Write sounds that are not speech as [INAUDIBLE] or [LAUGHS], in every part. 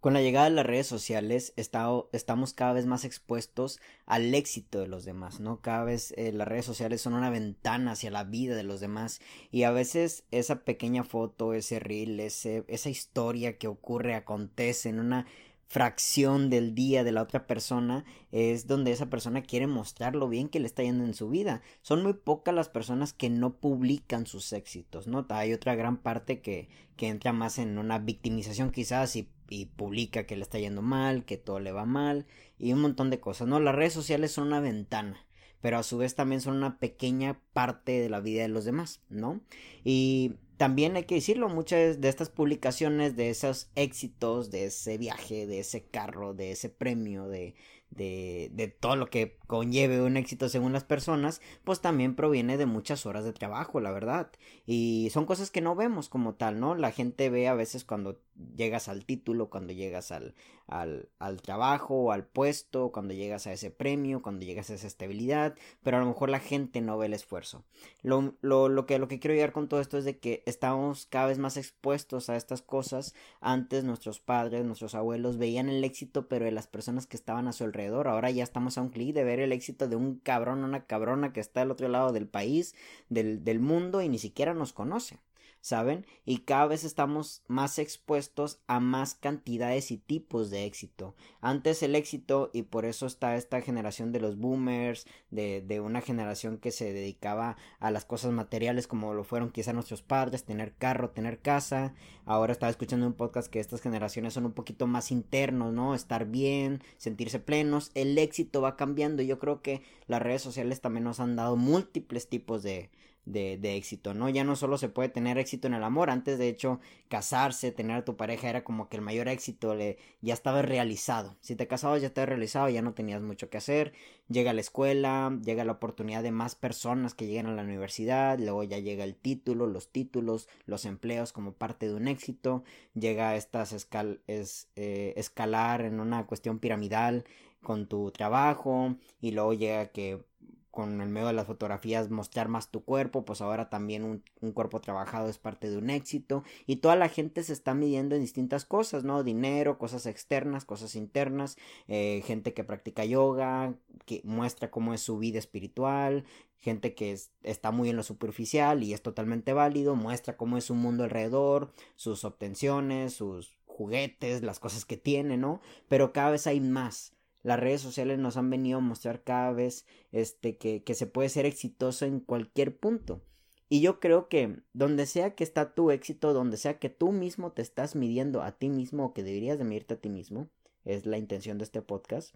Con la llegada de las redes sociales estamos cada vez más expuestos al éxito de los demás, ¿no? Cada vez eh, las redes sociales son una ventana hacia la vida de los demás y a veces esa pequeña foto, ese reel, ese, esa historia que ocurre, acontece en una fracción del día de la otra persona es donde esa persona quiere mostrar lo bien que le está yendo en su vida. Son muy pocas las personas que no publican sus éxitos, ¿no? Hay otra gran parte que, que entra más en una victimización quizás y, y publica que le está yendo mal, que todo le va mal y un montón de cosas, ¿no? Las redes sociales son una ventana pero a su vez también son una pequeña parte de la vida de los demás, ¿no? Y también hay que decirlo, muchas de estas publicaciones, de esos éxitos, de ese viaje, de ese carro, de ese premio, de, de, de todo lo que conlleve un éxito según las personas, pues también proviene de muchas horas de trabajo, la verdad. Y son cosas que no vemos como tal, ¿no? La gente ve a veces cuando llegas al título, cuando llegas al, al, al trabajo, al puesto, cuando llegas a ese premio, cuando llegas a esa estabilidad, pero a lo mejor la gente no ve el esfuerzo. Lo, lo, lo, que, lo que quiero llegar con todo esto es de que estamos cada vez más expuestos a estas cosas. Antes nuestros padres, nuestros abuelos veían el éxito, pero de las personas que estaban a su alrededor Ahora ya estamos a un clic de ver el éxito de un cabrón, una cabrona que está al otro lado del país, del, del mundo y ni siquiera nos conoce. ¿Saben? Y cada vez estamos más expuestos a más cantidades y tipos de éxito. Antes el éxito, y por eso está esta generación de los boomers, de, de una generación que se dedicaba a las cosas materiales como lo fueron quizá nuestros padres, tener carro, tener casa. Ahora estaba escuchando un podcast que estas generaciones son un poquito más internos, ¿no? Estar bien, sentirse plenos. El éxito va cambiando. Yo creo que las redes sociales también nos han dado múltiples tipos de, de, de, éxito, ¿no? Ya no solo se puede tener éxito en el amor, antes de hecho casarse, tener a tu pareja era como que el mayor éxito, ya estaba realizado. Si te casabas ya estaba realizado, ya no tenías mucho que hacer. Llega la escuela, llega la oportunidad de más personas que llegan a la universidad, luego ya llega el título, los títulos, los empleos como parte de un éxito, llega estas escal es, eh, escalar en una cuestión piramidal con tu trabajo y luego llega que con el medio de las fotografías mostrar más tu cuerpo, pues ahora también un, cuerpo trabajado es parte de un éxito y toda la gente se está midiendo en distintas cosas, ¿no? Dinero, cosas externas, cosas internas, eh, gente que practica yoga, que muestra cómo es su vida espiritual, gente que es, está muy en lo superficial y es totalmente válido, muestra cómo es su mundo alrededor, sus obtenciones, sus juguetes, las cosas que tiene, ¿no? Pero cada vez hay más las redes sociales nos han venido a mostrar cada vez este que, que se puede ser exitoso en cualquier punto. Y yo creo que donde sea que está tu éxito, donde sea que tú mismo te estás midiendo a ti mismo o que deberías de medirte a ti mismo, es la intención de este podcast,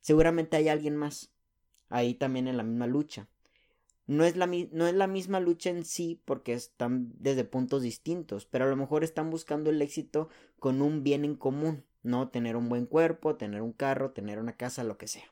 seguramente hay alguien más ahí también en la misma lucha. No es, la, no es la misma lucha en sí porque están desde puntos distintos, pero a lo mejor están buscando el éxito con un bien en común. ¿No? Tener un buen cuerpo, tener un carro, tener una casa, lo que sea,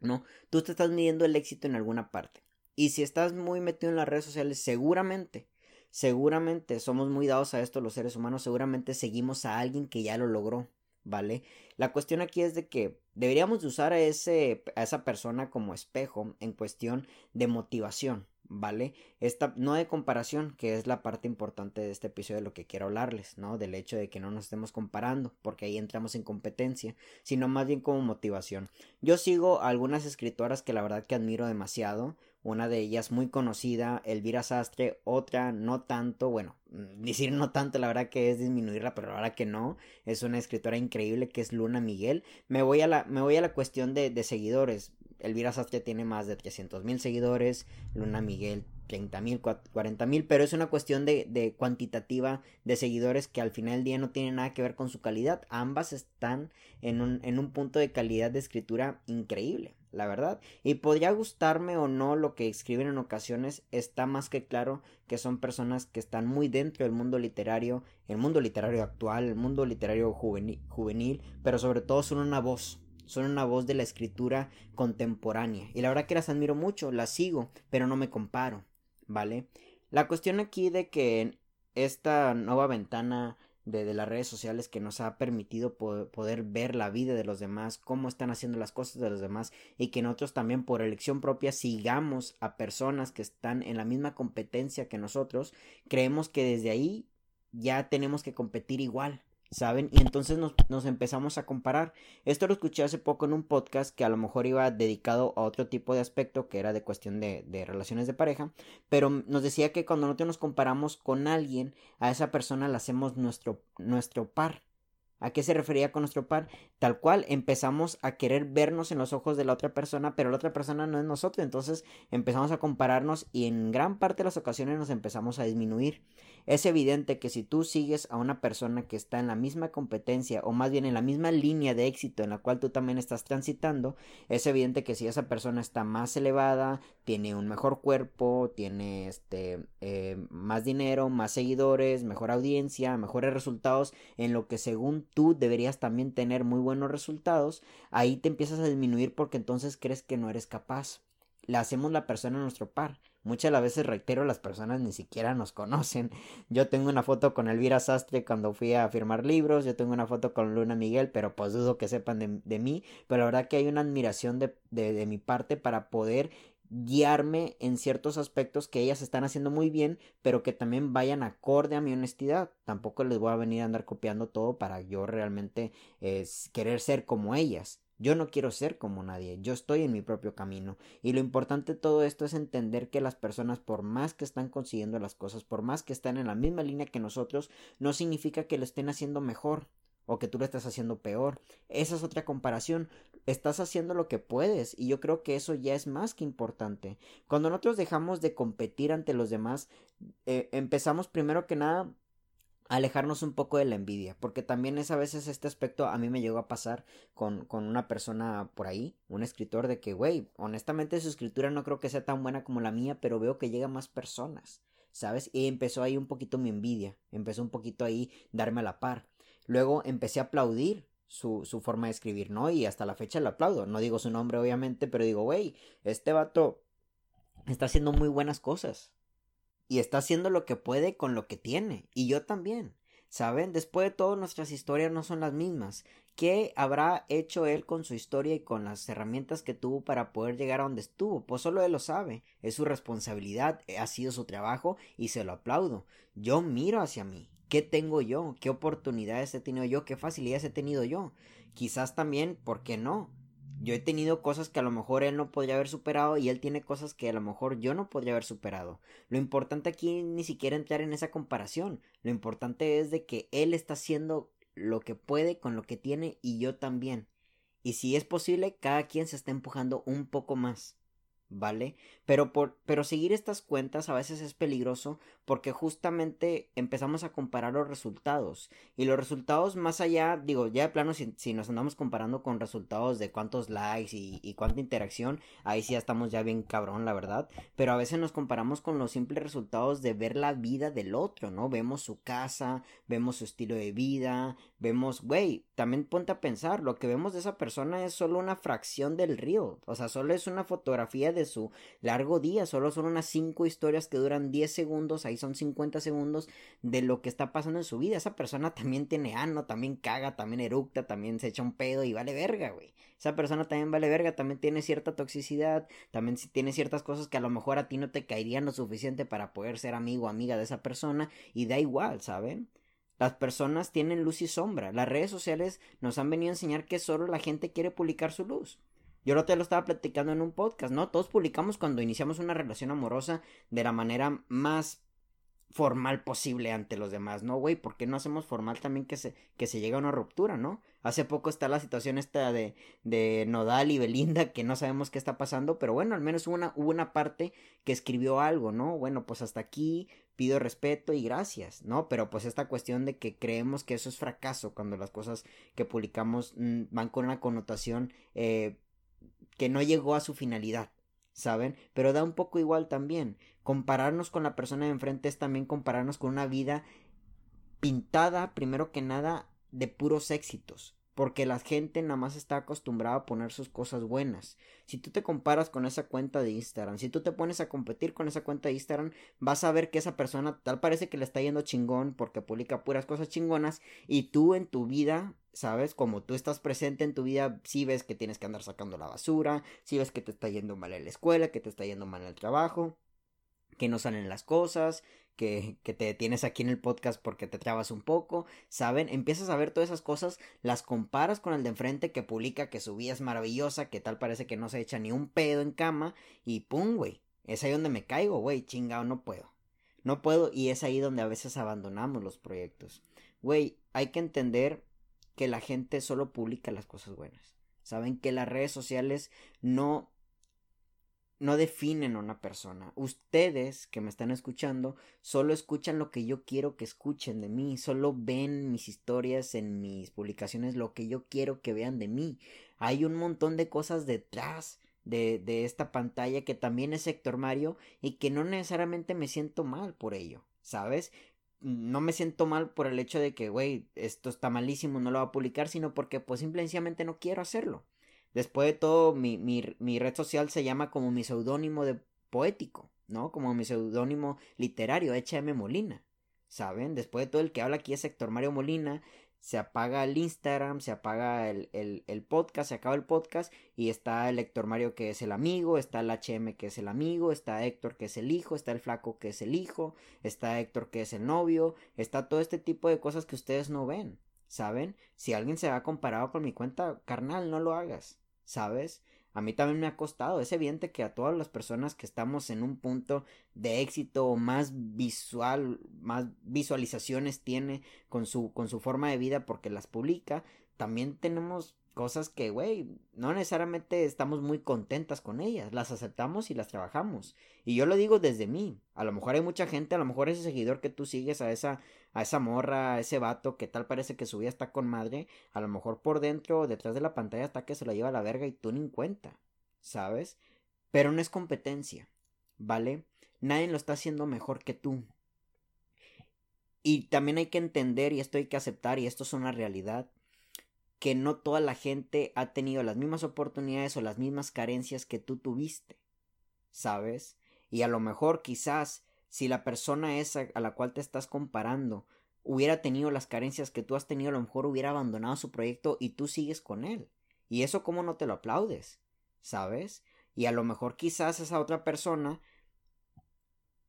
¿no? Tú te estás midiendo el éxito en alguna parte. Y si estás muy metido en las redes sociales, seguramente, seguramente somos muy dados a esto los seres humanos, seguramente seguimos a alguien que ya lo logró, ¿vale? La cuestión aquí es de que deberíamos de usar a, ese, a esa persona como espejo en cuestión de motivación, ¿vale? Esta no de comparación, que es la parte importante de este episodio de lo que quiero hablarles, ¿no? Del hecho de que no nos estemos comparando, porque ahí entramos en competencia, sino más bien como motivación. Yo sigo a algunas escritoras que la verdad que admiro demasiado, una de ellas muy conocida, Elvira Sastre, otra no tanto, bueno, mm, decir no tanto, la verdad que es disminuirla, pero la verdad que no, es una escritora increíble que es Luna Miguel. Me voy a la, me voy a la cuestión de, de seguidores. Elvira Sastre tiene más de 300 mil seguidores, Luna Miguel 30 mil, 40 mil, pero es una cuestión de, de, cuantitativa de seguidores que al final del día no tiene nada que ver con su calidad. Ambas están en un, en un punto de calidad de escritura increíble, la verdad. Y podría gustarme o no lo que escriben en ocasiones, está más que claro que son personas que están muy dentro del mundo literario, el mundo literario actual, el mundo literario juvenil, juvenil pero sobre todo son una voz son una voz de la escritura contemporánea. Y la verdad que las admiro mucho, las sigo, pero no me comparo, ¿vale? La cuestión aquí de que esta nueva ventana de, las redes sociales que nos ha permitido poder ver la vida de los demás, cómo están haciendo las cosas de los demás y que nosotros también por elección propia sigamos a personas que están en la misma competencia que nosotros, creemos que desde ahí ya tenemos que competir igual ¿saben? Y entonces nos, empezamos a comparar. Esto lo escuché hace poco en un podcast que a lo mejor iba dedicado a otro tipo de aspecto, que era de cuestión de, de relaciones de pareja, pero nos decía que cuando nosotros nos comparamos con alguien, a esa persona la hacemos nuestro, nuestro par. ¿A qué se refería con nuestro par? Tal cual empezamos a querer vernos en los ojos de la otra persona, pero la otra persona no es nosotros, entonces empezamos a compararnos y en gran parte de las ocasiones nos empezamos a disminuir. Es evidente que si tú sigues a una persona que está en la misma competencia o más bien en la misma línea de éxito en la cual tú también estás transitando, es evidente que si esa persona está más elevada, tiene un mejor cuerpo, tiene este eh, más dinero, más seguidores, mejor audiencia, mejores resultados en lo que según tú deberías también tener muy buenos resultados, ahí te empiezas a disminuir porque entonces crees que no eres capaz. Le hacemos la persona a nuestro par. Muchas las veces, reitero, las personas ni siquiera nos conocen. [LAUGHS] Yo tengo una foto con Elvira Sastre cuando fui a firmar libros, yo tengo una foto con Luna Miguel, pero pues dudo que sepan de, mí, pero la verdad que hay una admiración de, de, de mi parte para poder guiarme en ciertos aspectos que ellas están haciendo muy bien, pero que también vayan acorde a mi honestidad. Tampoco les voy a venir a andar copiando todo para yo realmente querer ser como ellas. Yo no quiero ser como nadie, yo estoy en mi propio camino. Y lo importante de todo esto es entender que las personas, por más que están consiguiendo las cosas, por más que están en la misma línea que nosotros, no significa que lo estén haciendo mejor o que tú lo estás haciendo peor. Esa es otra comparación. Estás haciendo lo que puedes y yo creo que eso ya es más que importante. Cuando nosotros dejamos de competir ante los demás, eh, empezamos primero que nada alejarnos un poco de la envidia, porque también es a veces este aspecto a mí me llegó a pasar con, con una persona por ahí, un escritor de que, güey, honestamente su escritura no creo que sea tan buena como la mía, pero veo que llega más personas, ¿sabes? Y empezó ahí un poquito mi envidia, empezó un poquito ahí darme a la par. Luego empecé a aplaudir su, su forma de escribir, ¿no? Y hasta la fecha le aplaudo. No digo su nombre, obviamente, pero digo, güey, este vato está haciendo muy buenas cosas. Y está haciendo lo que puede con lo que tiene. Y yo también. ¿Saben? Después de todo, nuestras historias no son las mismas. ¿Qué habrá hecho él con su historia y con las herramientas que tuvo para poder llegar a donde estuvo? Pues solo él lo sabe. Es su responsabilidad, ha sido su trabajo y se lo aplaudo. Yo miro hacia mí ¿Qué tengo yo? ¿Qué oportunidades he tenido yo? ¿Qué facilidades he tenido yo? Quizás también, ¿por qué no? Yo he tenido cosas que a lo mejor él no podría haber superado y él tiene cosas que a lo mejor yo no podría haber superado. Lo importante aquí ni siquiera entrar en esa comparación. Lo importante es de que él está haciendo lo que puede con lo que tiene y yo también. Y si es posible, cada quien se está empujando un poco más. ¿Vale? Pero por pero seguir estas cuentas a veces es peligroso porque justamente empezamos a comparar los resultados y los resultados más allá, digo, ya de plano si, nos andamos comparando con resultados de cuántos likes y, y, cuánta interacción, ahí sí ya estamos ya bien cabrón, la verdad, pero a veces nos comparamos con los simples resultados de ver la vida del otro, ¿no? Vemos su casa, vemos su estilo de vida, vemos, güey, también ponte a pensar, lo que vemos de esa persona es solo una fracción del río, o sea, solo es una fotografía de su largo día, solo son unas 5 historias que duran 10 segundos, ahí son 50 segundos de lo que está pasando en su vida, esa persona también tiene ano, también caga, también eructa, también se echa un pedo y vale verga, güey, esa persona también vale verga, también tiene cierta toxicidad, también tiene ciertas cosas que a lo mejor a ti no te caerían lo suficiente para poder ser amigo o amiga de esa persona y da igual, ¿saben? Las personas tienen luz y sombra. Las redes sociales nos han venido a enseñar que solo la gente quiere publicar su luz. Yo lo te lo estaba platicando en un podcast, ¿no? Todos publicamos cuando iniciamos una relación amorosa de la manera más formal posible ante los demás, ¿no, güey? ¿Por qué no hacemos formal también que se, que se llegue a una ruptura, ¿no? Hace poco está la situación esta de, de Nodal y Belinda, que no sabemos qué está pasando, pero bueno, al menos hubo una, hubo una parte que escribió algo, ¿no? Bueno, pues hasta aquí pido respeto y gracias, ¿no? Pero pues esta cuestión de que creemos que eso es fracaso cuando las cosas que publicamos mm, van con una connotación eh, que no llegó a su finalidad, ¿saben? Pero da un poco igual también. Compararnos con la persona de enfrente es también compararnos con una vida pintada, primero que nada, de puros éxitos porque la gente nada más está acostumbrada a poner sus cosas buenas. Si tú te comparas con esa cuenta de Instagram, si tú te pones a competir con esa cuenta de Instagram, vas a ver que esa persona tal parece que le está yendo chingón porque publica puras cosas chingonas y tú en tu vida, sabes, como tú estás presente en tu vida, si ves que tienes que andar sacando la basura, si ves que te está yendo mal en la escuela, que te está yendo mal en el trabajo, que no salen las cosas, que, te detienes aquí en el podcast porque te trabas un poco, ¿saben? Empiezas a ver todas esas cosas, las comparas con el de enfrente que publica que su vida es maravillosa, que tal parece que no se echa ni un pedo en cama, y pum, güey, es ahí donde me caigo, güey, chingado, no puedo. No puedo, y es ahí donde a veces abandonamos los proyectos. Güey, hay que entender que la gente solo publica las cosas buenas. Saben que las redes sociales no no definen a una persona. Ustedes que me están escuchando solo escuchan lo que yo quiero que escuchen de mí, solo ven mis historias en mis publicaciones lo que yo quiero que vean de mí. Hay un montón de cosas detrás de, esta pantalla que también es Héctor Mario y que no necesariamente me siento mal por ello, ¿sabes? no me siento mal por el hecho de que, güey, esto está malísimo, no lo voy a publicar, sino porque pues simplemente no quiero hacerlo. Después de todo, mi, mi, mi red social se llama como mi seudónimo de poético, ¿no? Como mi seudónimo literario, HM Molina. ¿Saben? Después de todo, el que habla aquí es Héctor Mario Molina. Se apaga el Instagram, se apaga el, el, el, podcast, se acaba el podcast y está el Héctor Mario que es el amigo, está el HM que es el amigo, está Héctor que es el hijo, está el flaco que es el hijo, está Héctor que es el novio, está todo este tipo de cosas que ustedes no ven, ¿saben? Si alguien se ha comparado con mi cuenta, carnal, no lo hagas. ¿Sabes? A mí también me ha costado. Es evidente que a todas las personas que estamos en un punto de éxito o más visual, más visualizaciones tiene con su, con su forma de vida porque las publica, también tenemos cosas que, güey, no necesariamente estamos muy contentas con ellas, las aceptamos y las trabajamos. Y yo lo digo desde mí. A lo mejor hay mucha gente, a lo mejor ese seguidor que tú sigues a esa a esa morra, a ese vato que tal parece que su vida está con madre, a lo mejor por dentro, detrás de la pantalla está que se la lleva a la verga y tú ni cuenta, ¿sabes? Pero no es competencia, ¿vale? Nadie lo está haciendo mejor que tú. Y también hay que entender, y esto hay que aceptar, y esto es una realidad, que no toda la gente ha tenido las mismas oportunidades o las mismas carencias que tú tuviste, ¿sabes? Y a lo mejor quizás si la persona esa a la cual te estás comparando hubiera tenido las carencias que tú has tenido, a lo mejor hubiera abandonado su proyecto y tú sigues con él. Y eso cómo no te lo aplaudes, ¿sabes? Y a lo mejor quizás esa otra persona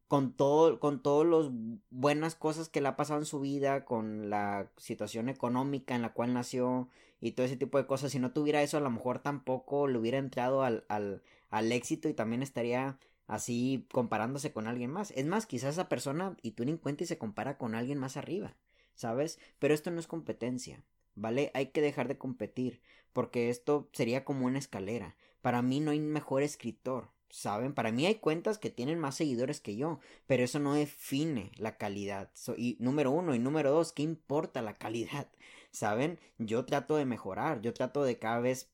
con todo, con todas las buenas cosas que le ha pasado en su vida, con la situación económica en la cual nació y todo ese tipo de cosas, si no tuviera eso, a lo mejor tampoco le hubiera entrado al, al, al éxito y también estaría así comparándose con alguien más. Es más, quizás esa persona y tú ni cuenta y se compara con alguien más arriba, ¿sabes? Pero esto no es competencia, ¿vale? Hay que dejar de competir, porque esto sería como una escalera. Para mí no hay mejor escritor, ¿saben? Para mí hay cuentas que tienen más seguidores que yo, pero eso no define la calidad. y número uno y número dos, ¿qué importa la calidad? [LAUGHS] ¿Saben? Yo trato de mejorar, yo trato de cada vez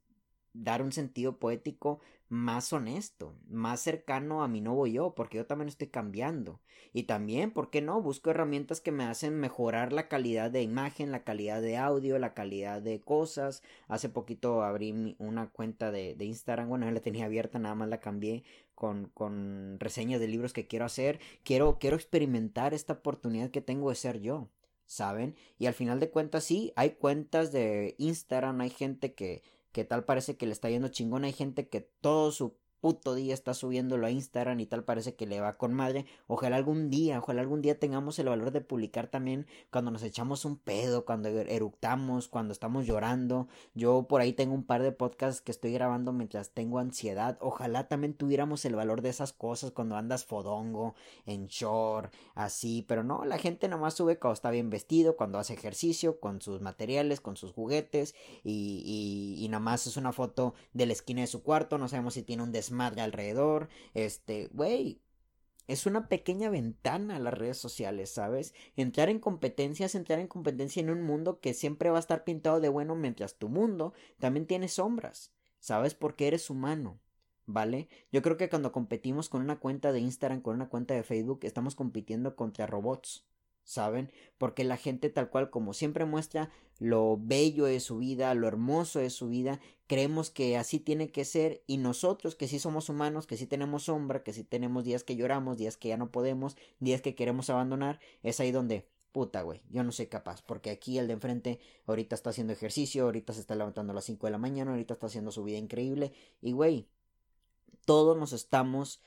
dar un sentido poético más honesto, más cercano a mi nuevo yo, porque yo también estoy cambiando. Y también, ¿por qué no? Busco herramientas que me hacen mejorar la calidad de imagen, la calidad de audio, la calidad de cosas. Hace poquito abrí una cuenta de, de Instagram, bueno, la tenía abierta, nada más la cambié con, con reseñas de libros que quiero hacer. Quiero, quiero experimentar esta oportunidad que tengo de ser yo. ¿Saben? Y al final de cuentas, sí, hay cuentas de Instagram, hay gente que que tal parece que le está yendo chingón. Hay gente que todo su puto día está subiéndolo a Instagram y tal parece que le va con madre. Ojalá algún día, ojalá algún día tengamos el valor de publicar también cuando nos echamos un pedo, cuando er-, eructamos, cuando estamos llorando. Yo por ahí tengo un par de podcasts que estoy grabando mientras tengo ansiedad. Ojalá también tuviéramos el valor de esas cosas cuando andas fodongo, en short, así. Pero no, la gente nomás sube cuando está bien vestido, cuando hace ejercicio, con sus materiales, con sus juguetes y, y, y nomás es una foto de la esquina de su cuarto. No sabemos si tiene un desmadre madre alrededor. Este, güey, es una pequeña ventana a las redes sociales, ¿sabes? Entrar en competencias, entrar en competencia en un mundo que siempre va a estar pintado de bueno mientras tu mundo también tiene sombras, ¿sabes? Porque eres humano, ¿vale? Yo creo que cuando competimos con una cuenta de Instagram, con una cuenta de Facebook, estamos compitiendo contra robots. ¿Saben? Porque la gente tal cual como siempre muestra lo bello de su vida, lo hermoso de su vida, creemos que así tiene que ser y nosotros que sí somos humanos, que sí tenemos sombra, que sí tenemos días que lloramos, días que ya no podemos, días que queremos abandonar, es ahí donde puta, güey, yo no soy capaz, porque aquí el de enfrente ahorita está haciendo ejercicio, ahorita se está levantando a las 5 de la mañana, ahorita está haciendo su vida increíble y, güey, todos nos estamos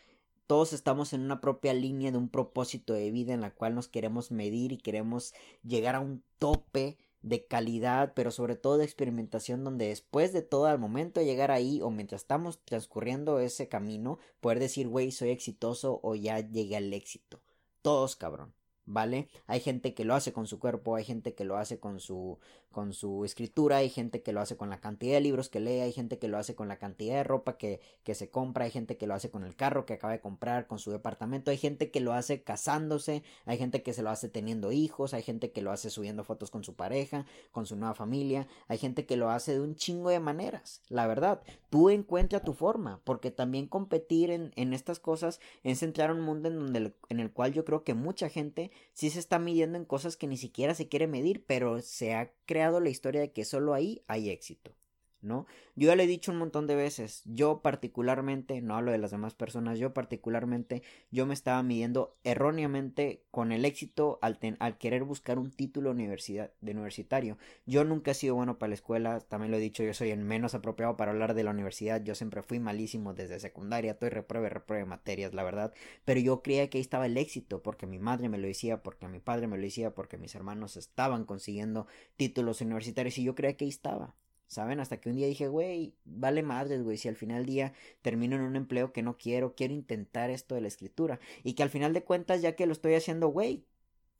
todos estamos en una propia línea de un propósito de vida en la cual nos queremos medir y queremos llegar a un tope de calidad, pero sobre todo de experimentación, donde después de todo, al momento de llegar ahí o mientras estamos transcurriendo ese camino, poder decir, güey, soy exitoso o ya llegué al éxito. Todos, cabrón. ¿vale? Hay gente que lo hace con su cuerpo, hay gente que lo hace con su con su escritura, hay gente que lo hace con la cantidad de libros que lee, hay gente que lo hace con la cantidad de ropa que, que se compra, hay gente que lo hace con el carro que acaba de comprar, con su departamento, hay gente que lo hace casándose, hay gente que se lo hace teniendo hijos, hay gente que lo hace subiendo fotos con su pareja, con su nueva familia, hay gente que lo hace de un chingo de maneras, la verdad, tú encuentra tu forma, porque también competir en, en estas cosas es entrar a un mundo en, donde, en el cual yo creo que mucha gente sí se está midiendo en cosas que ni siquiera se quiere medir, pero se ha creado la historia de que solo ahí hay éxito. ¿No? Yo ya le he dicho un montón de veces, yo particularmente, no hablo de las demás personas, yo particularmente, yo me estaba midiendo erróneamente con el éxito al, querer buscar un título universidad, de universitario. Yo nunca he sido bueno para la escuela, también lo he dicho, yo soy el menos apropiado para hablar de la universidad, yo siempre fui malísimo desde secundaria, estoy repruebe, repruebe materias, la verdad, pero yo creía que ahí estaba el éxito, porque mi madre me lo decía, porque mi padre me lo decía, porque mis hermanos estaban consiguiendo títulos universitarios y yo creía que ahí estaba. ¿Saben? Hasta que un día dije, güey, vale madres, güey, si al final del día termino en un empleo que no quiero, quiero intentar esto de la escritura. Y que al final de cuentas, ya que lo estoy haciendo, güey,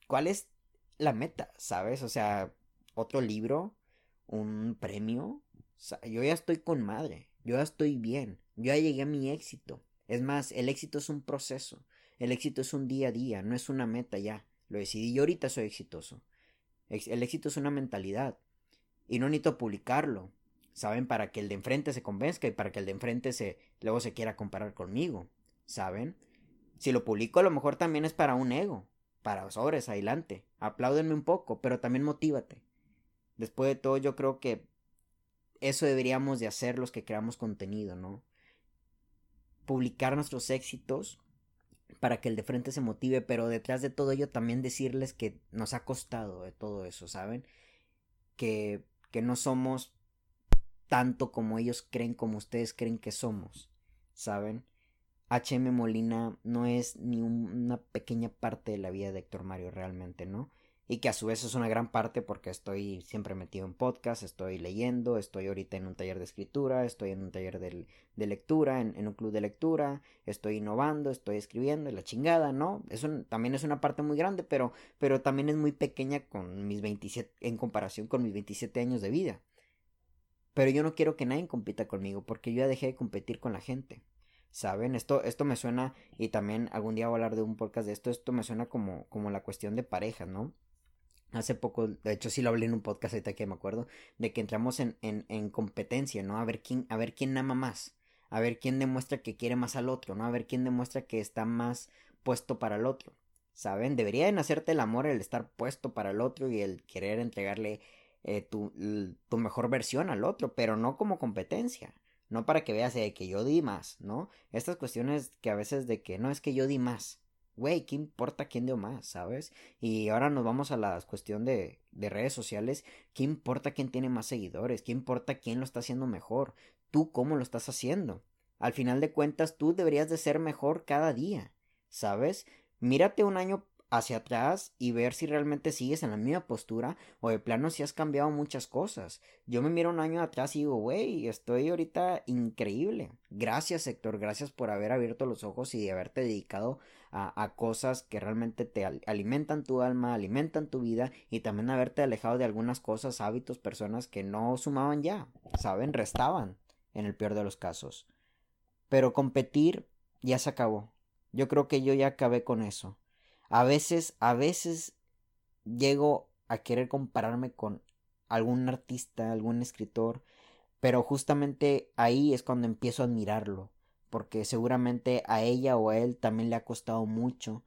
¿cuál es la meta? ¿Sabes? O sea, otro libro, un premio. yo ya estoy con madre, yo ya estoy bien, yo ya llegué a mi éxito. Es más, el éxito es un proceso, el éxito es un día a día, no es una meta ya. Lo decidí y ahorita soy exitoso. El éxito es una mentalidad. Y no necesito publicarlo, ¿saben? Para que el de enfrente se convenzca y para que el de enfrente se, luego se quiera comparar conmigo, ¿saben? Si lo publico a lo mejor también es para un ego, para sobres, adelante, apláudenme un poco, pero también motívate. Después de todo yo creo que eso deberíamos de hacer los que creamos contenido, ¿no? Publicar nuestros éxitos para que el de frente se motive, pero detrás de todo ello también decirles que nos ha costado de todo eso, ¿saben? Que que no somos tanto como ellos creen, como ustedes creen que somos, ¿saben? HM Molina no es ni una pequeña parte de la vida de Héctor Mario realmente, ¿no? Y que a su vez es una gran parte porque estoy siempre metido en podcast, estoy leyendo, estoy ahorita en un taller de escritura, estoy en un taller de, lectura, en, un club de lectura, estoy innovando, estoy escribiendo, la chingada, ¿no? Eso también es una parte muy grande, pero, pero también es muy pequeña con mis 27, en comparación con mis 27 años de vida. Pero yo no quiero que nadie compita conmigo porque yo ya dejé de competir con la gente. ¿Saben? Esto, esto me suena, y también algún día voy a hablar de un podcast de esto, esto me suena como, como la cuestión de pareja, ¿no? Hace poco, de hecho sí lo hablé en un podcast ahorita que me acuerdo, de que entramos en, en, en competencia, ¿no? A ver quién, a ver quién ama más, a ver quién demuestra que quiere más al otro, ¿no? A ver quién demuestra que está más puesto para el otro. ¿Saben? Debería de nacerte el amor, el estar puesto para el otro y el querer entregarle eh, tu, tu mejor versión al otro, pero no como competencia. No para que veas de que yo di más, ¿no? Estas cuestiones que a veces de que no es que yo di más güey, ¿qué importa quién dio más, sabes? Y ahora nos vamos a la cuestión de, de redes sociales, ¿qué importa quién tiene más seguidores? ¿Qué importa quién lo está haciendo mejor? ¿Tú cómo lo estás haciendo? Al final de cuentas, tú deberías de ser mejor cada día, ¿sabes? Mírate un año hacia atrás y ver si realmente sigues en la misma postura o de plano si has cambiado muchas cosas. Yo me miro un año atrás y digo, güey, estoy ahorita increíble. Gracias, Héctor, gracias por haber abierto los ojos y de haberte dedicado a, cosas que realmente te alimentan tu alma, alimentan tu vida y también haberte alejado de algunas cosas, hábitos, personas que no sumaban ya, ¿saben? Restaban en el peor de los casos. Pero competir ya se acabó. Yo creo que yo ya acabé con eso. A veces, a veces llego a querer compararme con algún artista, algún escritor, pero justamente ahí es cuando empiezo a admirarlo, porque seguramente a ella o a él también le ha costado mucho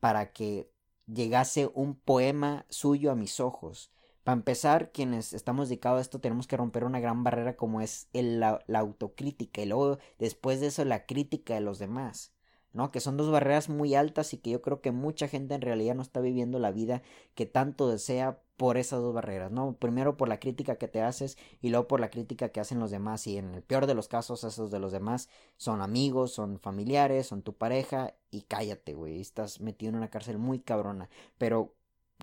para que llegase un poema suyo a mis ojos. Para empezar, quienes estamos dedicados a esto tenemos que romper una gran barrera como es la autocrítica y luego después de eso la crítica de los demás. ¿No? Que son dos barreras muy altas y que yo creo que mucha gente en realidad no está viviendo la vida que tanto desea por esas dos barreras, ¿no? Primero por la crítica que te haces y luego por la crítica que hacen los demás y en el peor de los casos esos de los demás son amigos, son familiares, son tu pareja y cállate, güey, estás metido en una cárcel muy cabrona, pero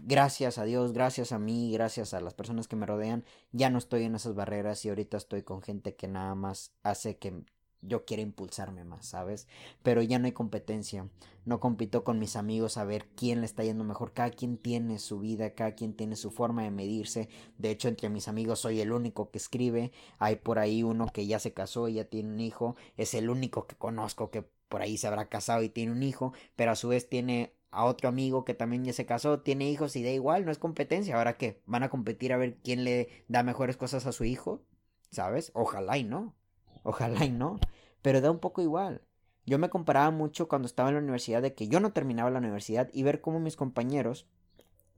gracias a Dios, gracias a mí, gracias a las personas que me rodean, ya no estoy en esas barreras y ahorita estoy con gente que nada más hace que yo quiero impulsarme más, ¿sabes? Pero ya no hay competencia. No compito con mis amigos a ver quién le está yendo mejor. Cada quien tiene su vida, cada quien tiene su forma de medirse. De hecho, entre mis amigos soy el único que escribe. Hay por ahí uno que ya se casó y ya tiene un hijo. Es el único que conozco que por ahí se habrá casado y tiene un hijo. Pero a su vez tiene a otro amigo que también ya se casó, tiene hijos y da igual, no es competencia. Ahora que van a competir a ver quién le da mejores cosas a su hijo, ¿sabes? Ojalá y no. Ojalá y no. Pero da un poco igual. Yo me comparaba mucho cuando estaba en la universidad de que yo no terminaba la universidad y ver cómo mis compañeros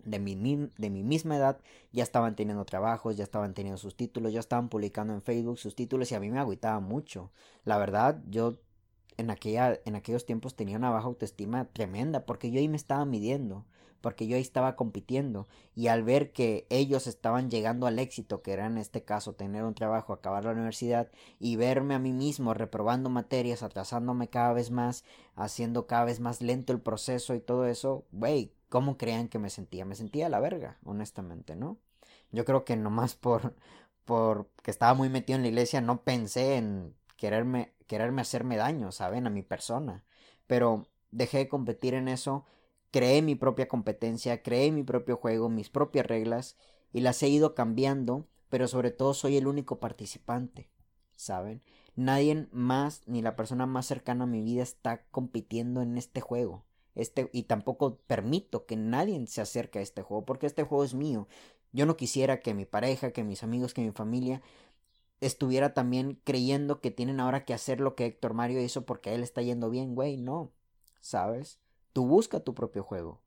de mi, de mi misma edad ya estaban teniendo trabajos, ya estaban teniendo sus títulos, ya estaban publicando en Facebook sus títulos y a mí me agüitaba mucho. La verdad, yo en, aquella, en aquellos tiempos tenía una baja autoestima tremenda porque yo ahí me estaba midiendo porque yo ahí estaba compitiendo y al ver que ellos estaban llegando al éxito, que era en este caso tener un trabajo, acabar la universidad y verme a mí mismo reprobando materias, atrasándome cada vez más, haciendo cada vez más lento el proceso y todo eso, güey, ¿cómo creían que me sentía? Me sentía a la verga, honestamente, ¿no? Yo creo que nomás por, por que estaba muy metido en la iglesia no pensé en quererme, quererme hacerme daño, ¿saben? A mi persona. Pero dejé de competir en eso creé mi propia competencia, creé mi propio juego, mis propias reglas y las he ido cambiando, pero sobre todo soy el único participante, ¿saben? Nadie más ni la persona más cercana a mi vida está compitiendo en este juego. Este, y tampoco permito que nadie se acerque a este juego, porque este juego es mío. Yo no quisiera que mi pareja, que mis amigos, que mi familia estuviera también creyendo que tienen ahora que hacer lo que Héctor Mario hizo porque a él está yendo bien, güey, no, ¿sabes? Tú busca tu propio juego.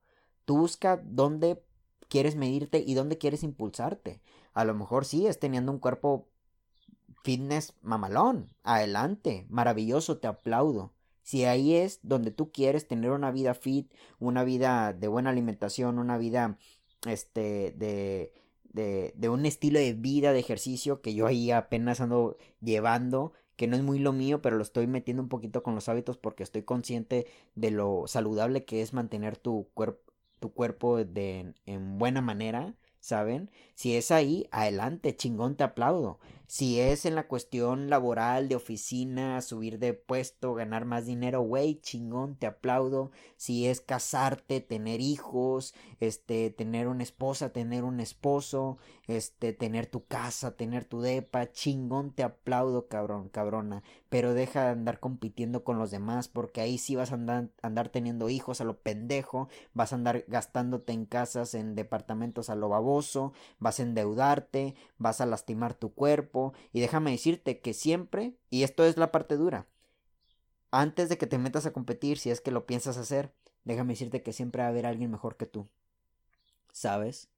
Tú busca dónde quieres medirte y dónde quieres impulsarte. A lo mejor sí es teniendo un cuerpo fitness mamalón. Adelante, maravilloso, te aplaudo. Si ahí es donde tú quieres tener una vida fit, una vida de buena alimentación, una vida este de de, de un estilo de vida de ejercicio que yo ahí apenas ando llevando que no es muy lo mío, pero lo estoy metiendo un poquito con los hábitos porque estoy consciente de lo saludable que es mantener tu, cuerpo tu cuerpo de, en buena manera, ¿saben? Si es ahí, adelante, chingón, te aplaudo. Si es en la cuestión laboral, de oficina, subir de puesto, ganar más dinero, güey, chingón, te aplaudo. Si es casarte, tener hijos, este, tener una esposa, tener un esposo, este, tener tu casa, tener tu depa, chingón, te aplaudo, cabrón, cabrona. Pero deja de andar compitiendo con los demás, porque ahí sí vas a andar, andar teniendo hijos a lo pendejo, vas a andar gastándote en casas, en departamentos a lo baboso, vas a endeudarte, vas a lastimar tu cuerpo, y déjame decirte que siempre, y esto es la parte dura, antes de que te metas a competir, si es que lo piensas hacer, déjame decirte que siempre va a haber alguien mejor que tú. ¿Sabes?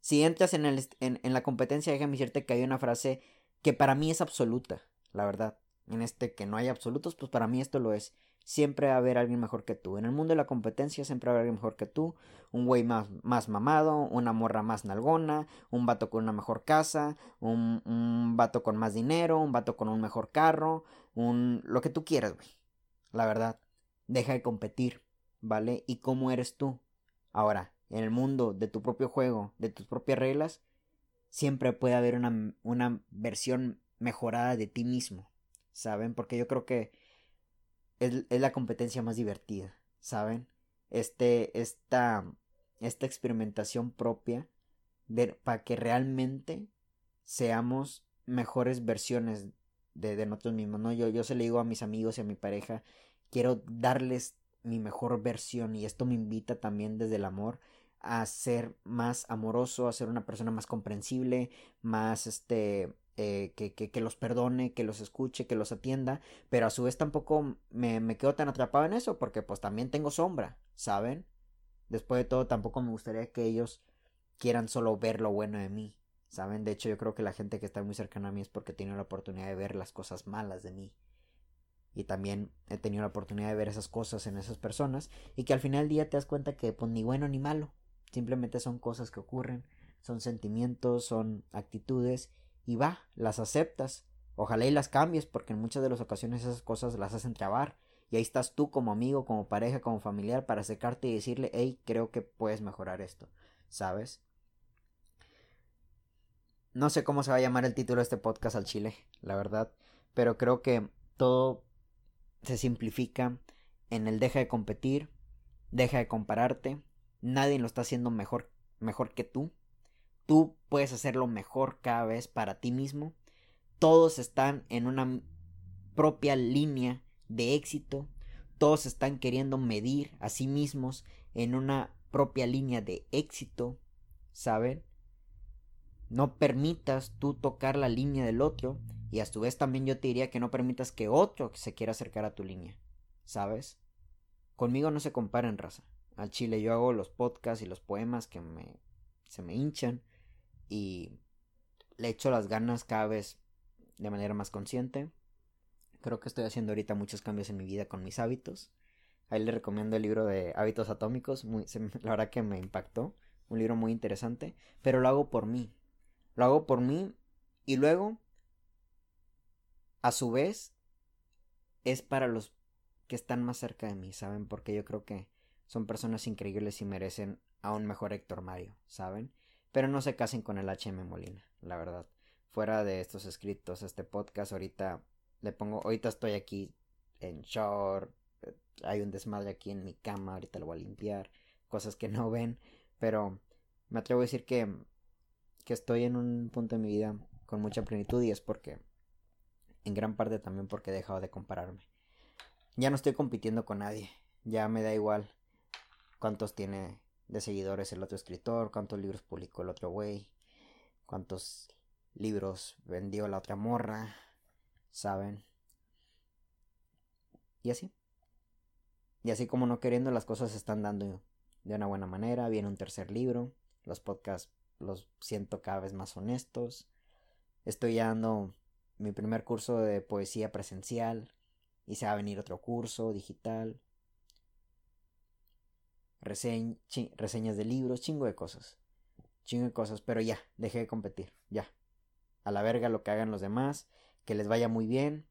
Si entras en, el, en, en la competencia, déjame decirte que hay una frase que para mí es absoluta, la verdad. En este que no hay absolutos, pues para mí esto lo es siempre va a haber alguien mejor que tú. En el mundo de la competencia siempre va a haber alguien mejor que tú. Un güey más, más mamado, una morra más nalgona, un vato con una mejor casa, un, un vato con más dinero, un vato con un mejor carro, un... lo que tú quieras, güey. La verdad, deja de competir, ¿vale? ¿Y cómo eres tú? Ahora, en el mundo de tu propio juego, de tus propias reglas, siempre puede haber una, una versión mejorada de ti mismo, ¿saben? Porque yo creo que es, la competencia más divertida, ¿saben? Este, esta, esta experimentación propia de, para que realmente seamos mejores versiones de, de, nosotros mismos, ¿no? Yo, yo se le digo a mis amigos y a mi pareja, quiero darles mi mejor versión y esto me invita también desde el amor a ser más amoroso, a ser una persona más comprensible, más este eh, que, que, los perdone, que los escuche, que los atienda, pero a su vez tampoco me, me quedo tan atrapado en eso porque pues también tengo sombra, ¿saben? Después de todo tampoco me gustaría que ellos quieran solo ver lo bueno de mí, ¿saben? De hecho yo creo que la gente que está muy cercana a mí es porque tiene la oportunidad de ver las cosas malas de mí. y también he tenido la oportunidad de ver esas cosas en esas personas y que al final del día te das cuenta que pues ni bueno ni malo, simplemente son cosas que ocurren, son sentimientos, son actitudes y va, las aceptas, ojalá y las cambies porque en muchas de las ocasiones esas cosas las hacen trabar y ahí estás tú como amigo, como pareja, como familiar para acercarte y decirle, hey, creo que puedes mejorar esto, ¿sabes? No sé cómo se va a llamar el título de este podcast al chile, la verdad, pero creo que todo se simplifica en el deja de competir, deja de compararte, nadie lo está haciendo mejor, mejor que tú. Tú puedes hacerlo mejor cada vez para ti mismo. Todos están en una propia línea de éxito. Todos están queriendo medir a sí mismos en una propia línea de éxito. ¿Saben? No permitas tú tocar la línea del otro y a su vez también yo te diría que no permitas que otro se quiera acercar a tu línea. ¿Sabes? Conmigo no se comparen, raza. Al chile yo hago los podcasts y los poemas que me, se me hinchan y le echo las ganas cada vez de manera más consciente. Creo que estoy haciendo ahorita muchos cambios en mi vida con mis hábitos. Ahí le recomiendo el libro de Hábitos Atómicos. La verdad que me impactó. Un libro muy interesante. Pero lo hago por mí. Lo hago por mí. Y luego a su vez, es para los que están más cerca de mí, ¿saben? Porque yo creo que son personas increíbles y merecen a un mejor Héctor Mario, ¿saben? Pero no se casen con el HM Molina, la verdad. Fuera de estos escritos, este podcast, ahorita le pongo, ahorita estoy aquí en short, eh, hay un desmadre aquí en mi cama, ahorita lo voy a limpiar, cosas que no ven, pero me atrevo a decir que, que estoy en un punto de mi vida con mucha plenitud y es porque en gran parte también porque he dejado de compararme. Ya no estoy compitiendo con nadie, ya me da igual cuántos tiene de seguidores el otro escritor, cuántos libros publicó el otro güey, cuántos libros vendió la otra morra, ¿saben? Y así. Y así como no queriendo, las cosas se están dando de una buena manera. Viene un tercer libro. Los podcasts los siento cada vez más honestos. Estoy dando mi primer curso de poesía presencial y se va a venir otro curso digital. Reseñas de libros, chingo de cosas. Chingo de cosas, pero ya, dejé de competir, ya. A la verga lo que hagan los demás, que les vaya muy bien.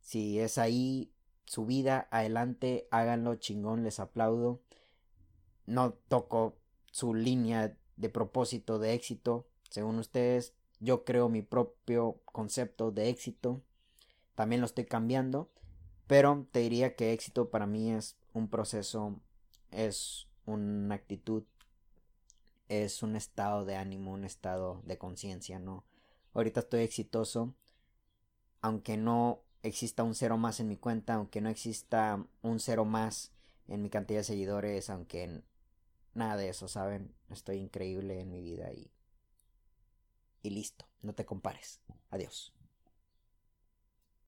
Si es ahí su vida, adelante, háganlo chingón, les aplaudo. No toco su línea de propósito de éxito, según ustedes, yo creo mi propio concepto de éxito. También lo estoy cambiando. Pero te diría que éxito para mí es un proceso, es una actitud, es un estado de ánimo, un estado de conciencia, ¿no? Ahorita estoy exitoso, aunque no exista un cero más en mi cuenta, aunque no exista un cero más en mi cantidad de seguidores, aunque nada de eso, ¿saben? Estoy increíble en mi vida y y listo, no te compares. Adiós.